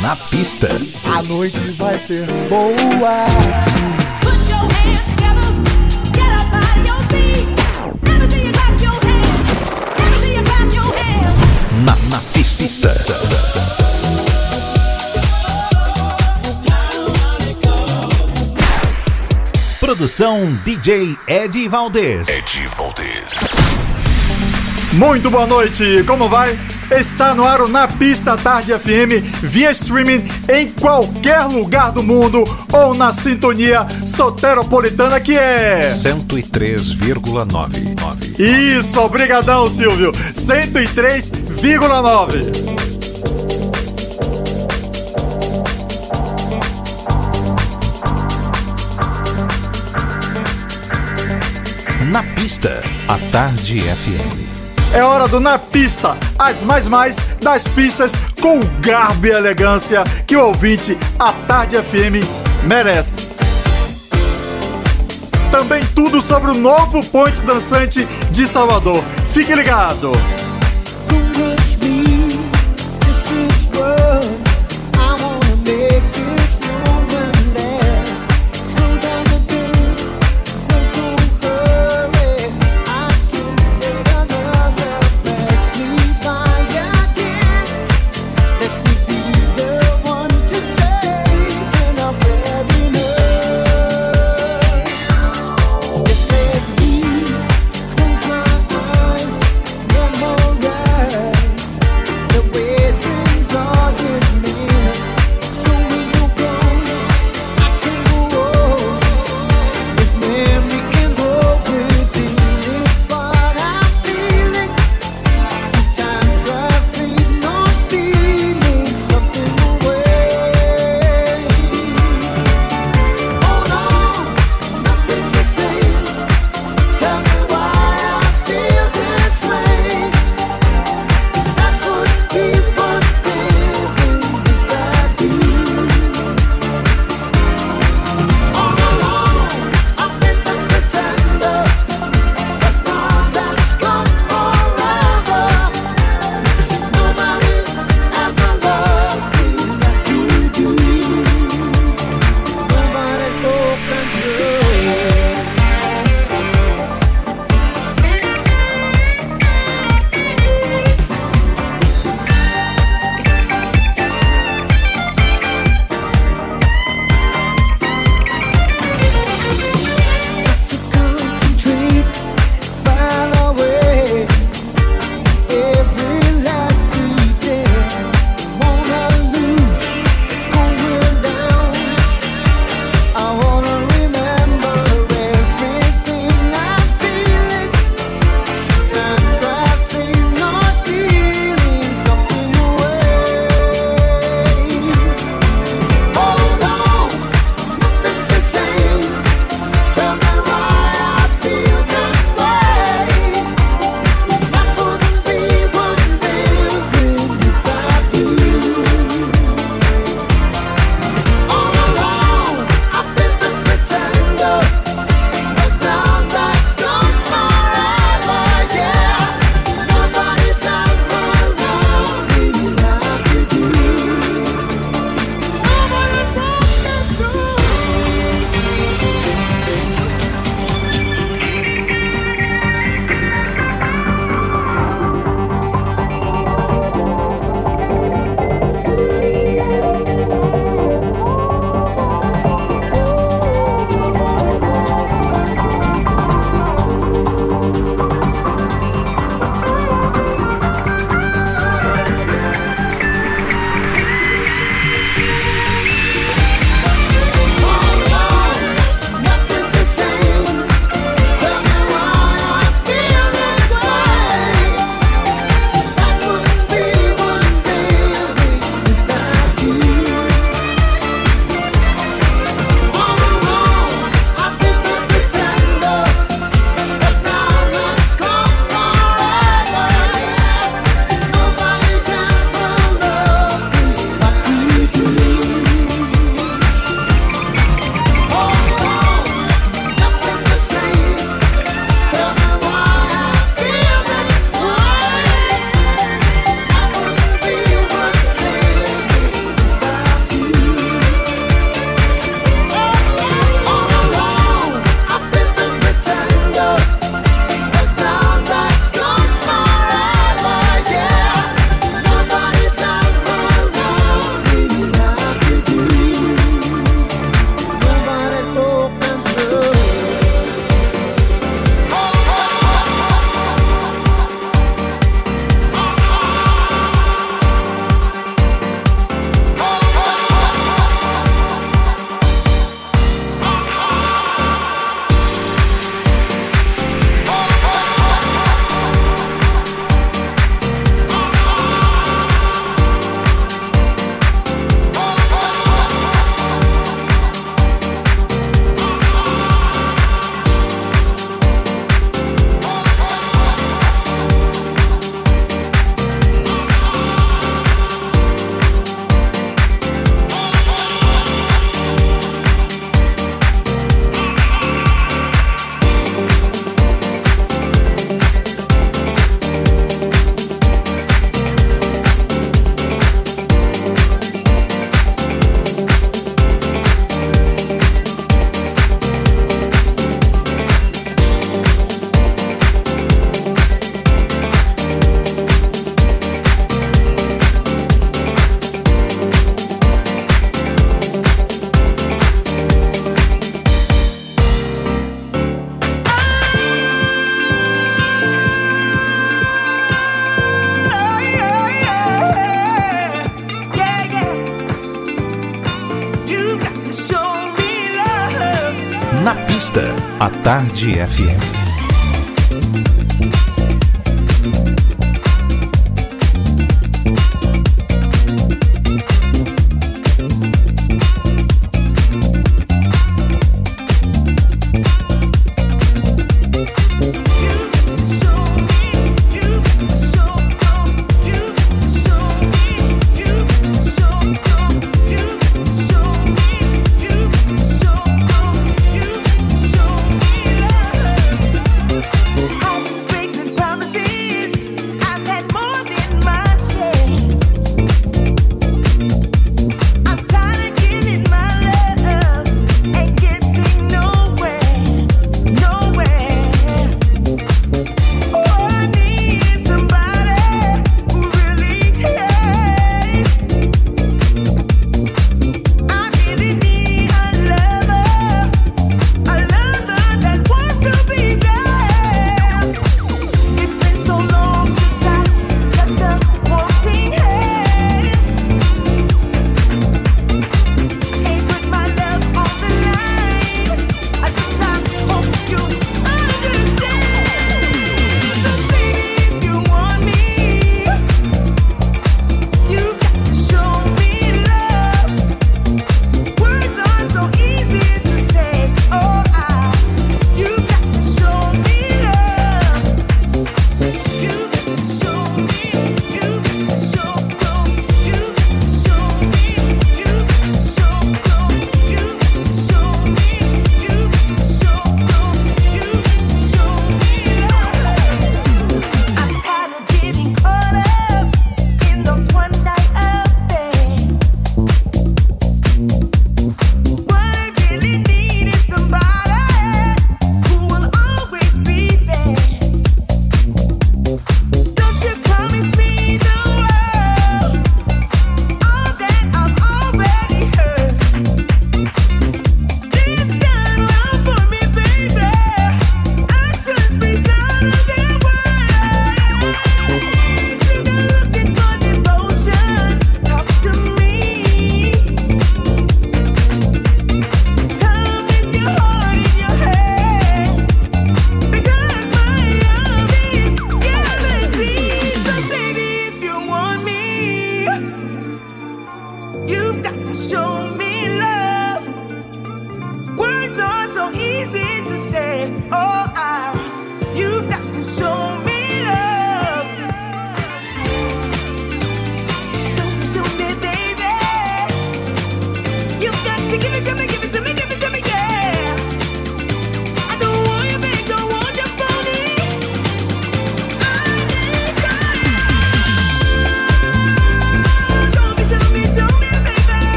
Na pista. A noite vai ser boa. Na, na pista. Produção DJ Ed Valdez. Ed Valdez. Muito boa noite, como vai? Está no ar Na Pista Tarde FM, via streaming em qualquer lugar do mundo ou na sintonia soteropolitana que é 103,99. Isso, obrigadão Silvio, 103,9. Na pista, a Tarde FM. É hora do Na Pista, as mais mais das pistas com garbo e elegância que o ouvinte a Tarde FM merece. Também tudo sobre o novo ponte dançante de Salvador. Fique ligado. Tarde FM.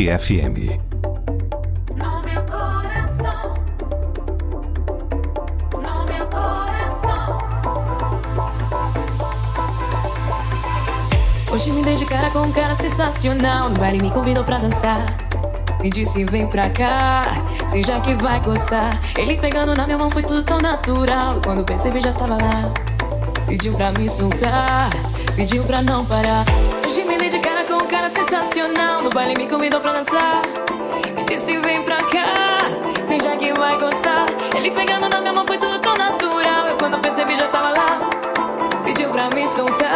Tarde FM. Hoje me dei de cara com um cara sensacional. No baile me convidou pra dançar. Me disse vem pra cá, se já que vai gostar. Ele pegando na minha mão foi tudo tão natural. Quando percebi já tava lá. Pediu pra me soltar, pediu pra não parar. Sensacional. No baile me convidou pra dançar. Disse vem pra cá, seja que vai gostar. Ele pegando na minha mão foi tudo tão natural. Eu quando percebi já tava lá. Pediu pra me soltar,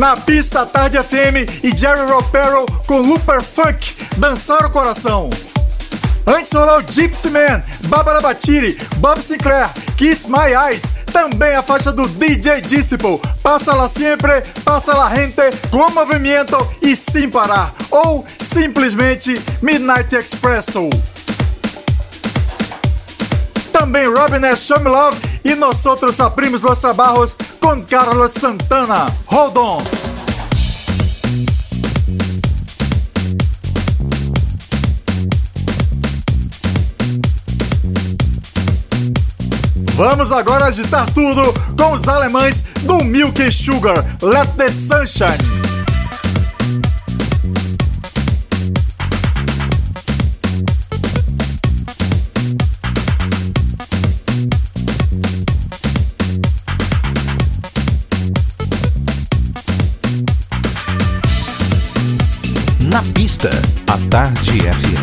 Na pista, Tarde FM e Jerry Ropero com Looper Funk dançaram o coração. Antes rolou Gypsy Man, Barbara Batiri, Bob Sinclair, Kiss My Eyes, também a faixa do DJ Disciple, Passa La Sempre, Passa La Gente, com movimento e sem parar, ou simplesmente Midnight Expresso. Também Robin S. Show Me Love e nós outros abrimos los trabajos com Carlos Santana. Hold on. Vamos agora agitar tudo com os alemães do Milk Sugar, Let the Sunshine. Tarde FM.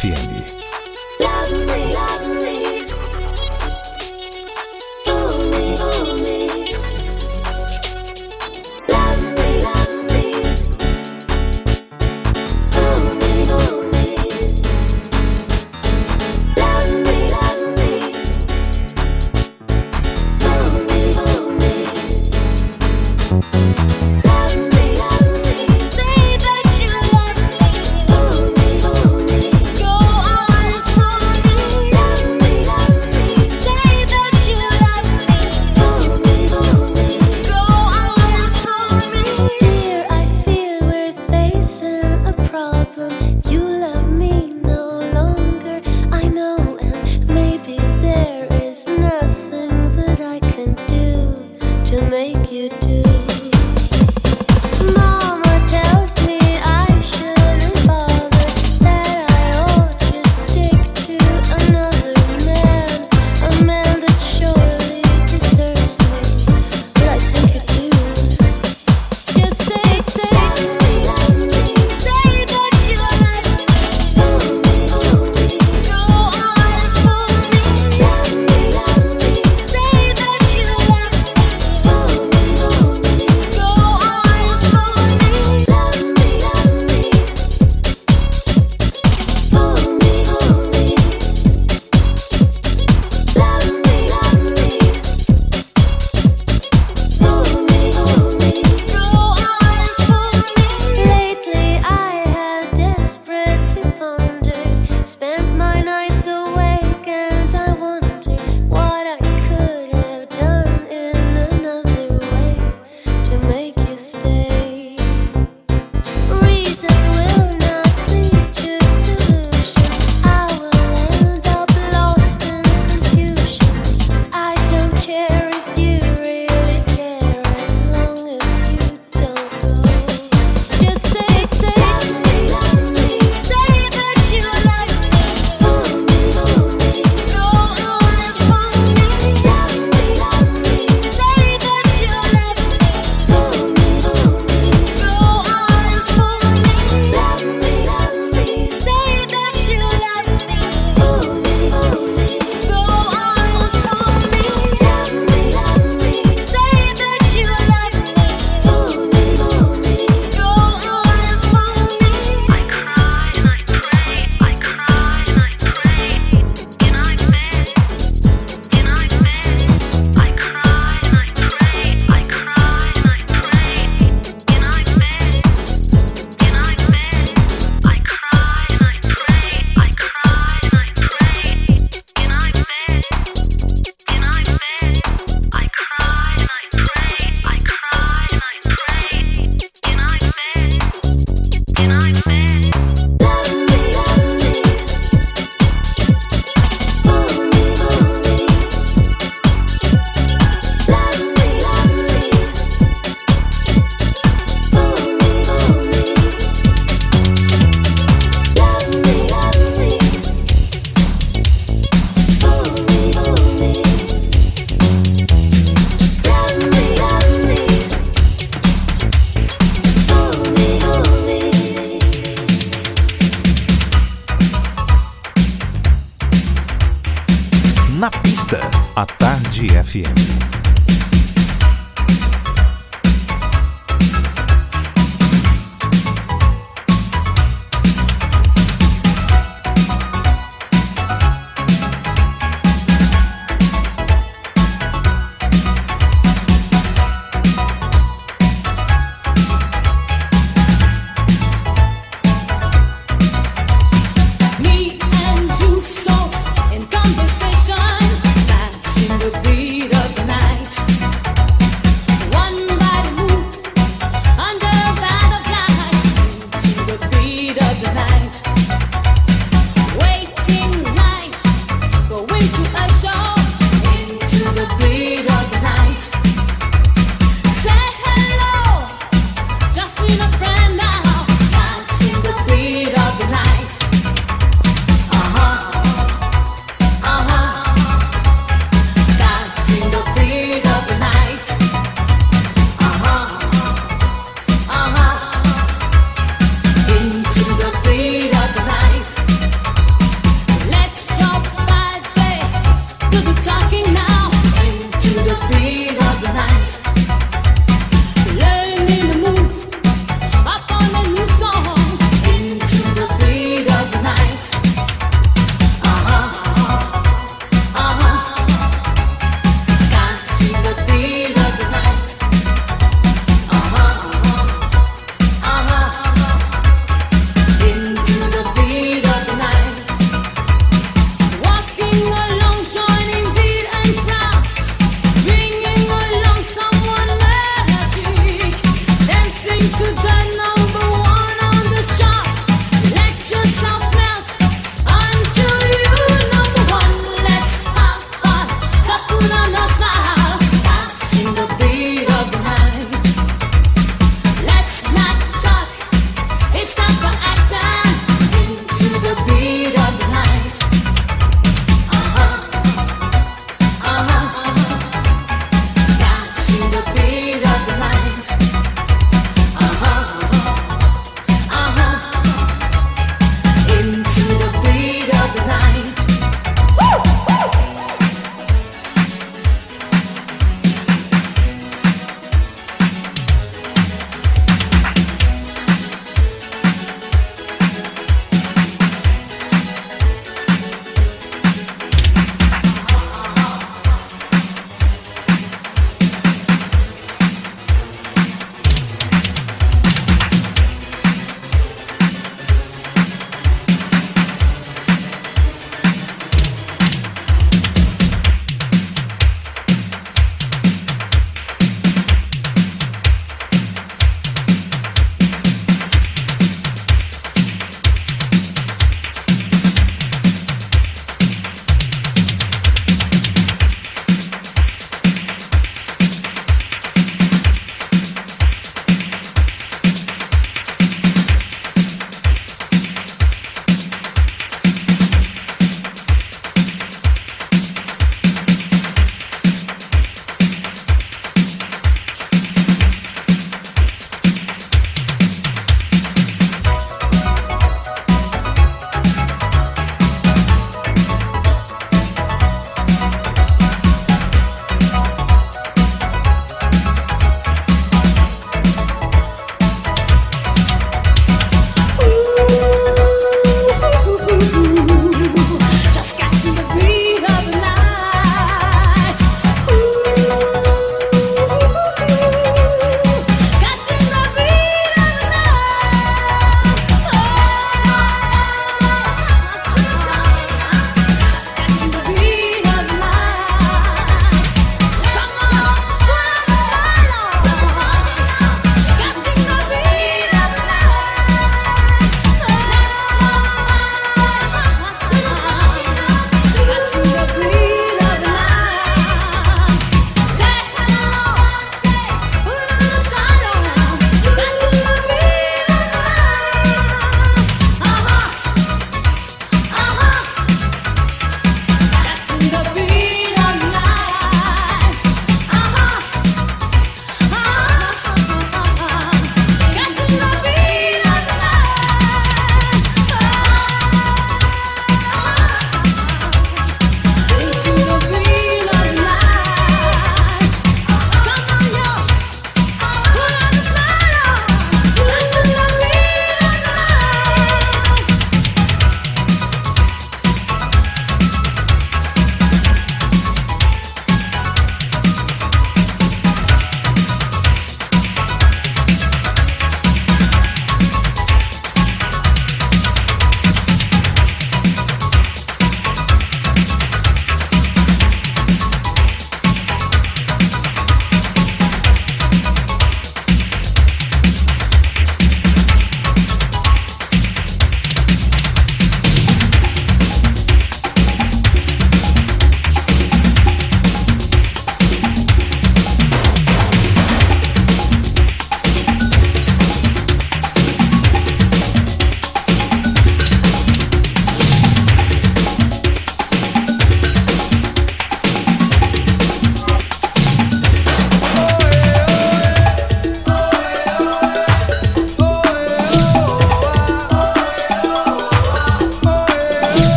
Tarde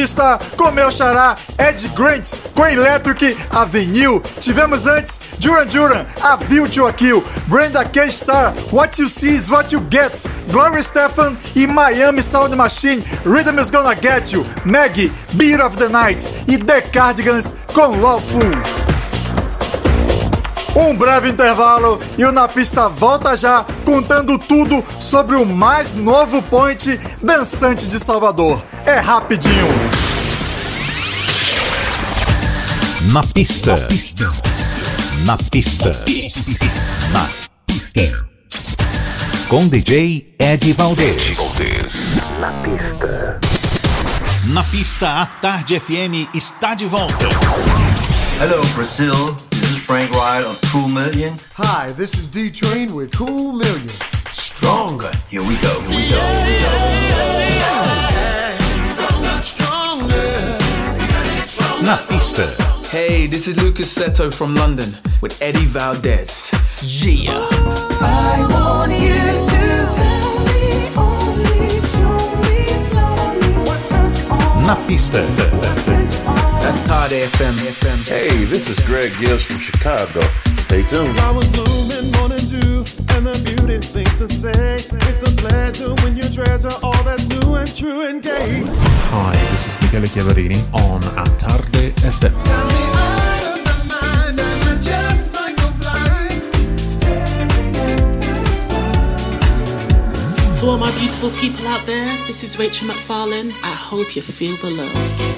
Pista com meu xará Ed Grant com Electric Avenue. Tivemos antes Duran Duran, A View to a Kill, Brenda K. Star, What You See is What You Get, Gloria Stefan e Miami Sound Machine, Rhythm is Gonna Get You, Maggie, Beat of the Night e The Cardigans com Lawful. Um breve intervalo e o Na Pista volta já contando tudo sobre o mais novo point dançante de Salvador. É rapidinho. Na pista. Na pista. Na pista. Na pista. Com DJ Ed Valdez. Na pista. Na pista, a Tarde FM está de volta. Hello, Brazil. Frank Ride of Cool Million. Hi, this is D Train with Cool Million. Stronger. Here we go. Here we go. Na pista. Hey, this is Lucas Seto from London with Eddie Valdez. Yeah. I want you to Na pista. At Todd FM. Hey, this is Greg Gibbs from Chicago. Stay tuned. Flowers blooming, morning dew, and the beauty sings to say, It's a pleasure when you treasure all that's new and true and gay. Hi, this is Michele Chiavarini on A Tarde FM. To all my beautiful people out there, this is Rachel McFarlane. I hope you feel the love.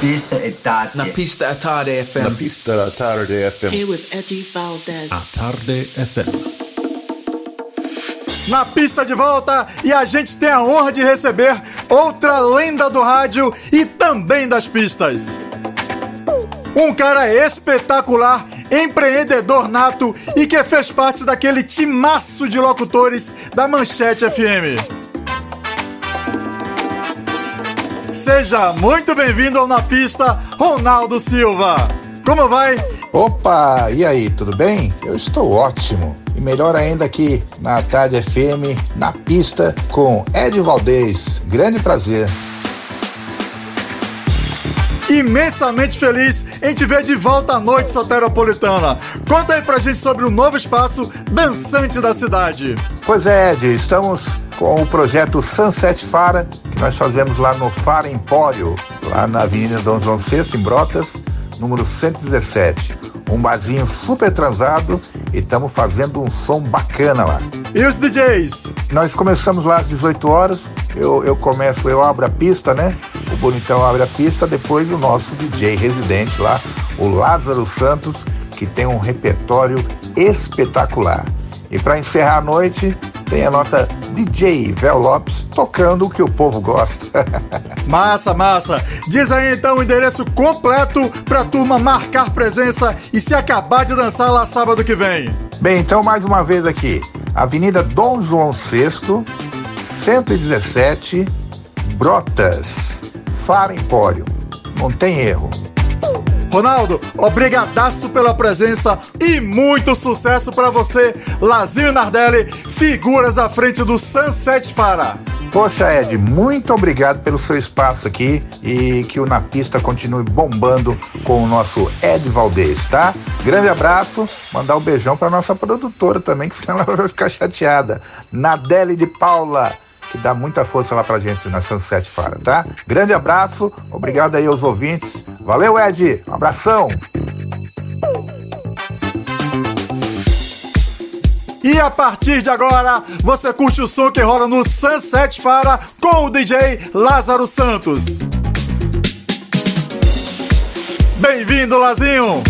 Pista è tarde. Na pista è tarde FM. Na pista è tarde FM. Here with Eddie Valdez. A tarde FM. Na pista de volta e a gente tem a honra de receber outra lenda do rádio e também das pistas. Um cara espetacular, empreendedor nato e que fez parte daquele timaço de locutores da Manchete FM. Seja muito bem-vindo ao Na Pista, Ronaldo Silva. Como vai? Opa, e aí, tudo bem? Eu estou ótimo. E melhor ainda aqui na Tarde FM, na pista, com Ed Valdez. Grande prazer. Imensamente feliz em te ver de volta à noite soteropolitana. Conta aí pra gente sobre o novo espaço dançante da cidade. Pois é, Ed, estamos com o projeto Sunset Fara, que nós fazemos lá no Fara Empório, lá na Avenida Dom João VI, em Brotas, número 117. Um barzinho super transado e estamos fazendo um som bacana lá. E os DJs? Nós começamos lá às 18 horas. Eu, eu começo, eu abro a pista, né? O Bonitão abre a pista, depois o nosso DJ residente lá, o Lázaro Santos, que tem um repertório espetacular. E para encerrar a noite, tem a nossa DJ Vel Lopes tocando o que o povo gosta. massa, massa. Diz aí então o endereço completo pra turma marcar presença e se acabar de dançar lá sábado que vem. Bem, então mais uma vez aqui. Avenida Dom João VI, 117, Brotas, Fara Empório. Não tem erro. Ronaldo, obrigadaço pela presença e muito sucesso para você, Lazinho Nardelli, figuras à frente do Sunset Para. Poxa, Ed, muito obrigado pelo seu espaço aqui e que o Na Pista continue bombando com o nosso Ed Valdez, tá? Grande abraço, mandar um beijão para nossa produtora também, que senão ela vai ficar chateada. Nadele de Paula que dá muita força lá pra gente na Sunset Fara, tá? Grande abraço, obrigado aí aos ouvintes. Valeu, Ed, um abração. E a partir de agora, você curte o som que rola no Sunset Fara com o DJ Lázaro Santos. Bem-vindo, Lazinho!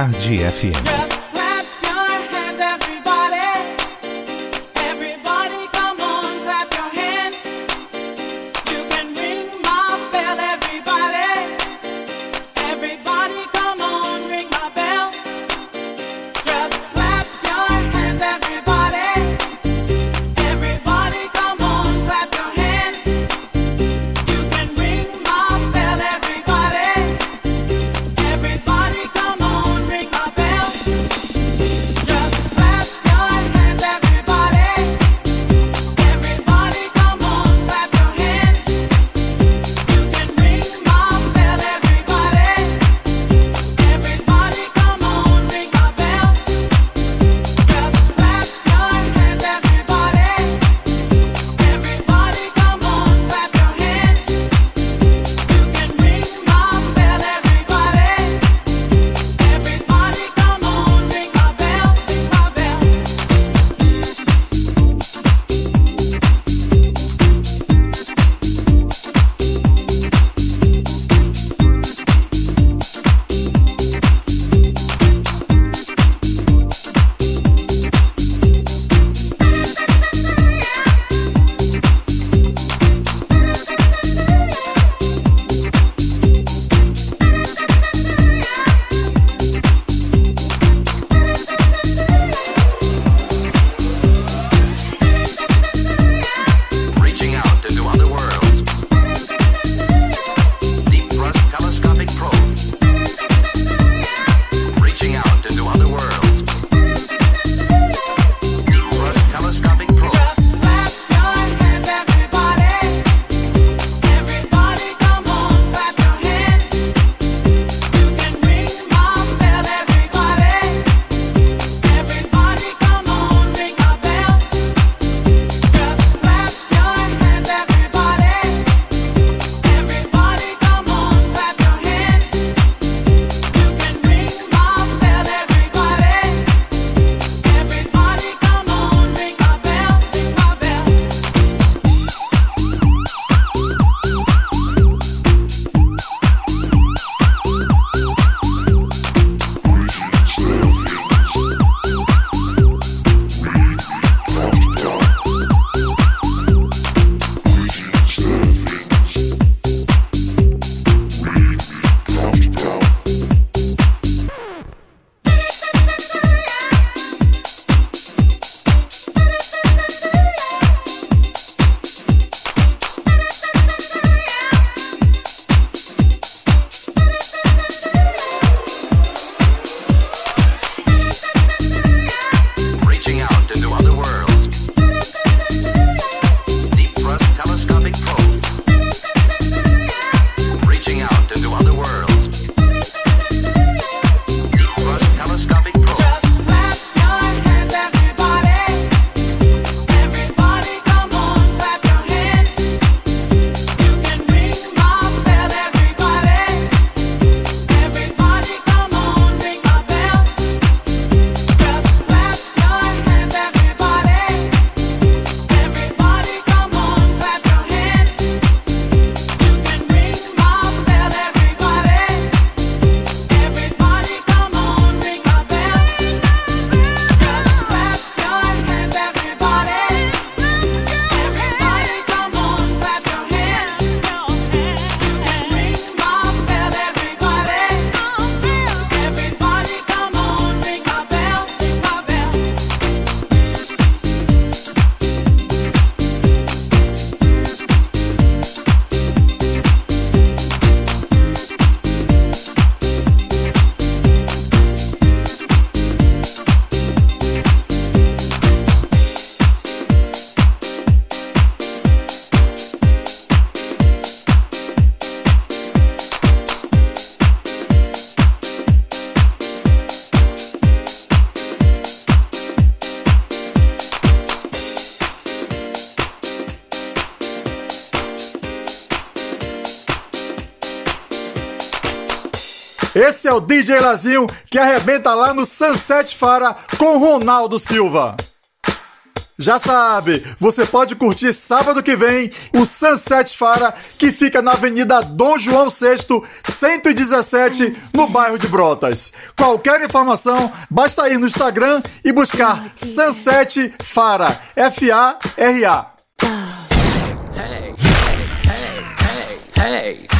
Tarde FM. Esse é o DJ Lazinho que arrebenta lá no Sunset Fara com Ronaldo Silva. Já sabe, você pode curtir sábado que vem o Sunset Fara, que fica na Avenida Dom João VI, 117, no bairro de Brotas. Qualquer informação, basta ir no Instagram e buscar Sunset Fara, F-A-R-A. Hey, hey, hey, hey.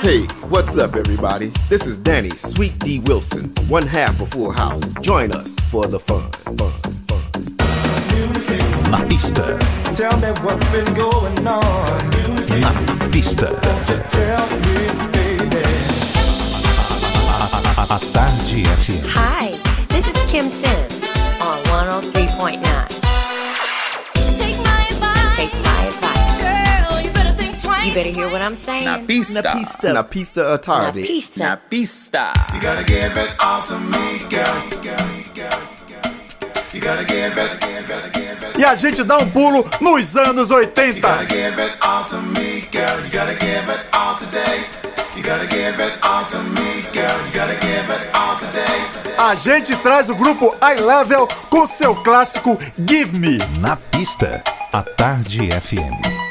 Hey, what's up, everybody? This is Danny Sweet D Wilson, one half of Full House. Join us for the fun. fun, fun. Na pista, Tell me what's been going on. na pista. Tell me, baby. A Tarde FM. Hi, this is Kim Sims on 103.9. You better hear what I'm saying. Na Pista. Na pista. Na pista a Na tarde. pista. Na Pista. You gotta give it all to me, girl. You gotta give it, give it, give it. E a gente dá um pulo nos anos 80. Gotta give it all to me, girl. You gotta give it all today. You gotta give it all to me, girl. You gotta give it all today. A gente traz o grupo High Level com seu clássico Give Me. Na pista, a Tarde FM.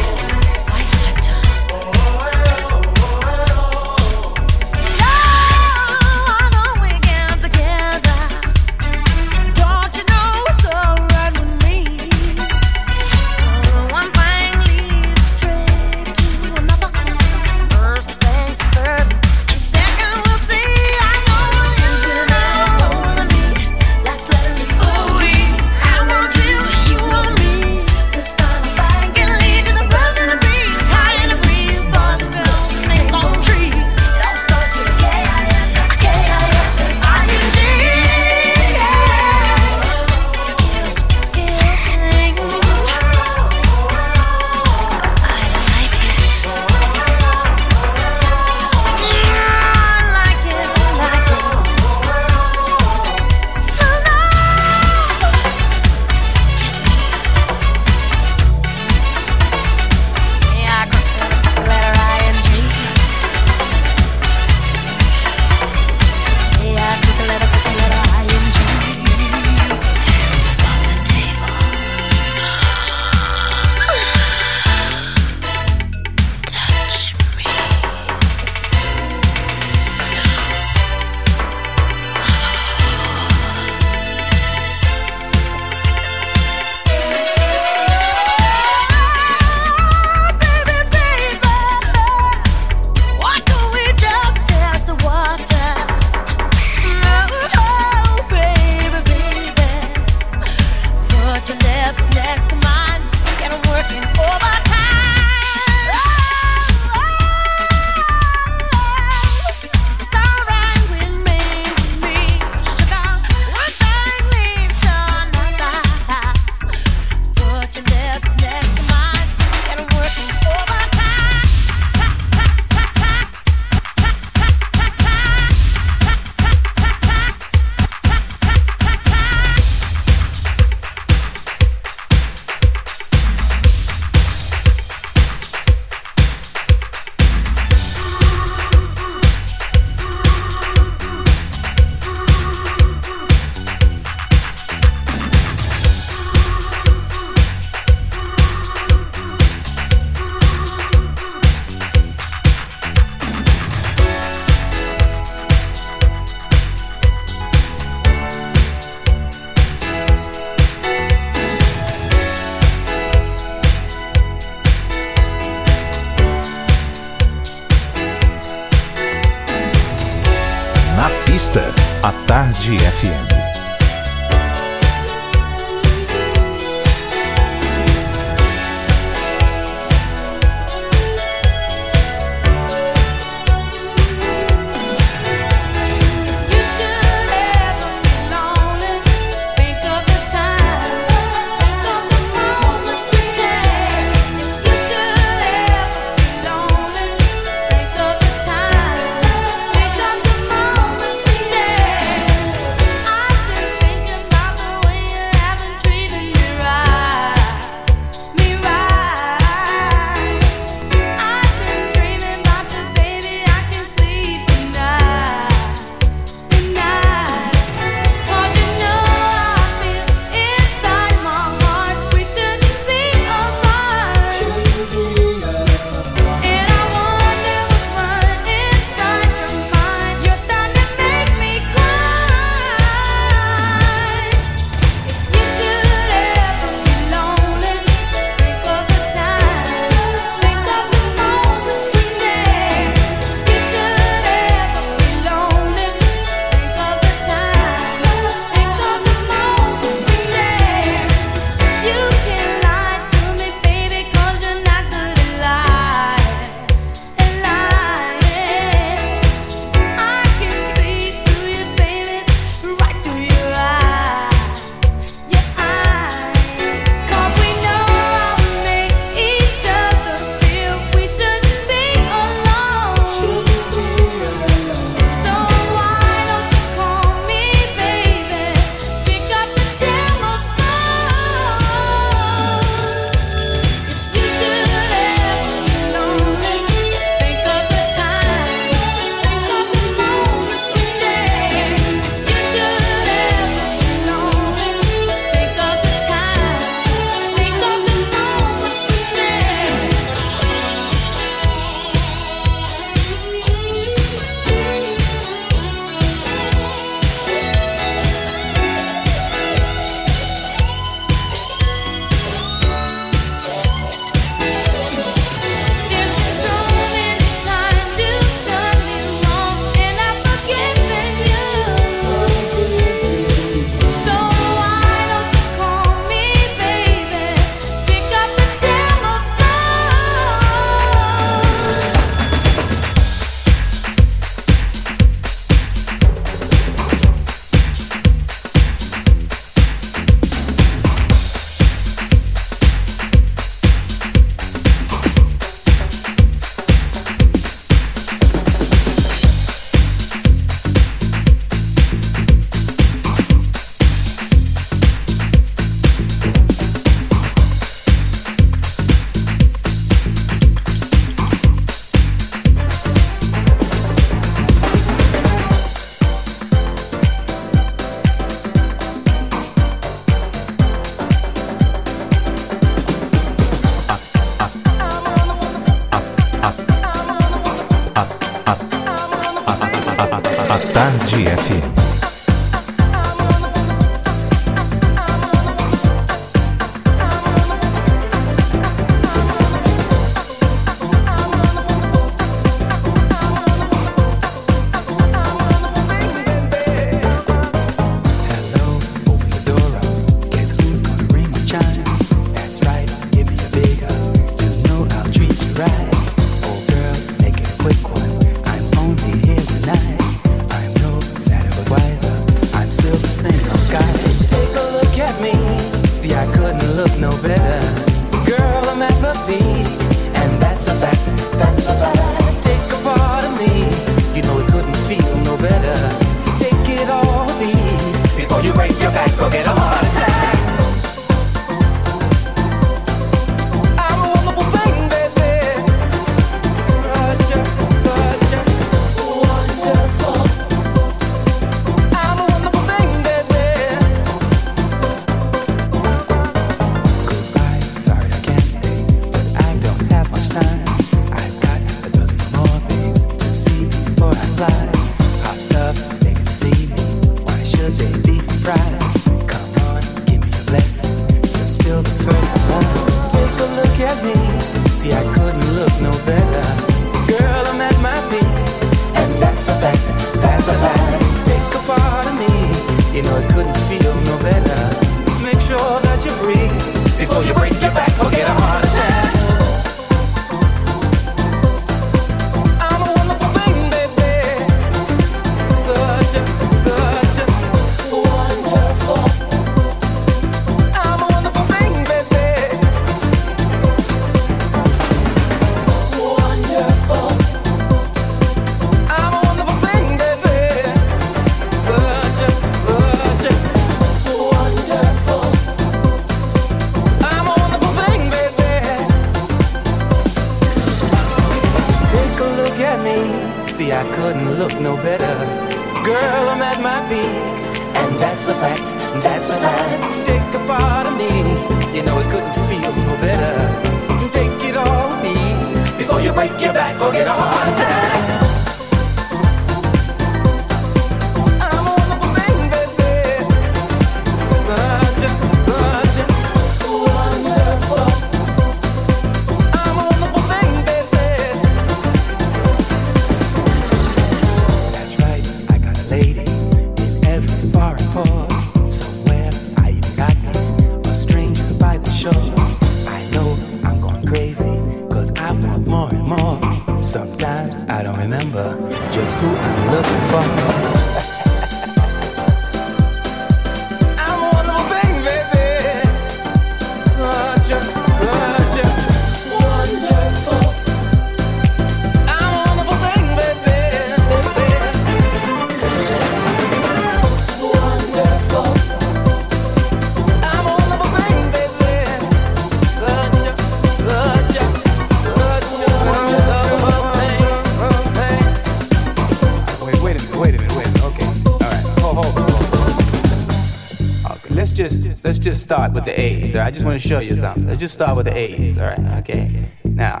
with the A's. All right, I just want to show you something. Let's just start with the A's. All right, okay. Now,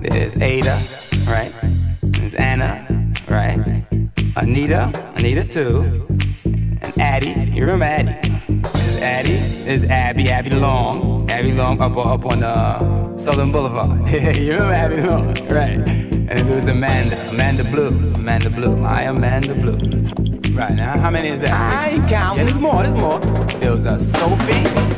there's Ada, right? There's Anna, right? Anita, Anita too, and Addie. You remember Addie? There's Addie. There's Abby, Abby Long, Abby Long up up on uh, Southern Boulevard. you remember Abby Long, right? And there was Amanda, Amanda Blue, Amanda Blue. I Amanda Blue. Right now, how many is that? I ain't counting. Yeah, there's more. There's more. It was a Sophie.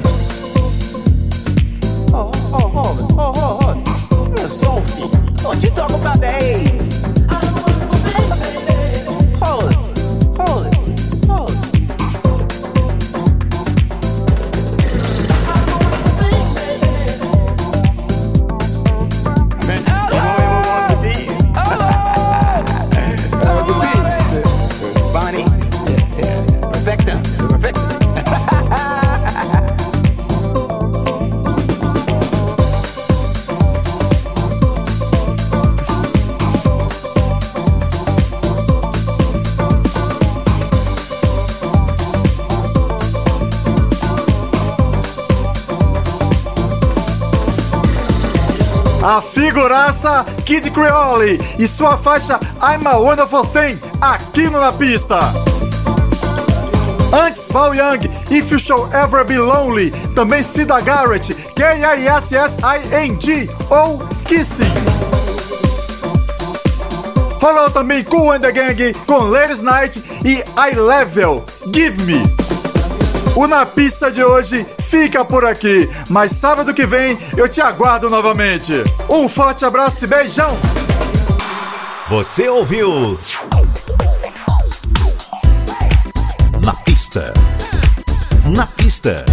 Figuraça Kid Creole e sua faixa I'm a Wonderful Thing aqui no Na Pista. Antes, Val Young, If You Shall Ever Be Lonely, também Cida Garrett, K-I-S-S-I-N-G ou Kissing. Rolou também Cool and the Gang com Ladies Night e I Level, Give Me. O Na Pista de hoje fica por aqui, mas sábado que vem eu te aguardo novamente. Um forte abraço e beijão! Você ouviu? Na pista. Na pista.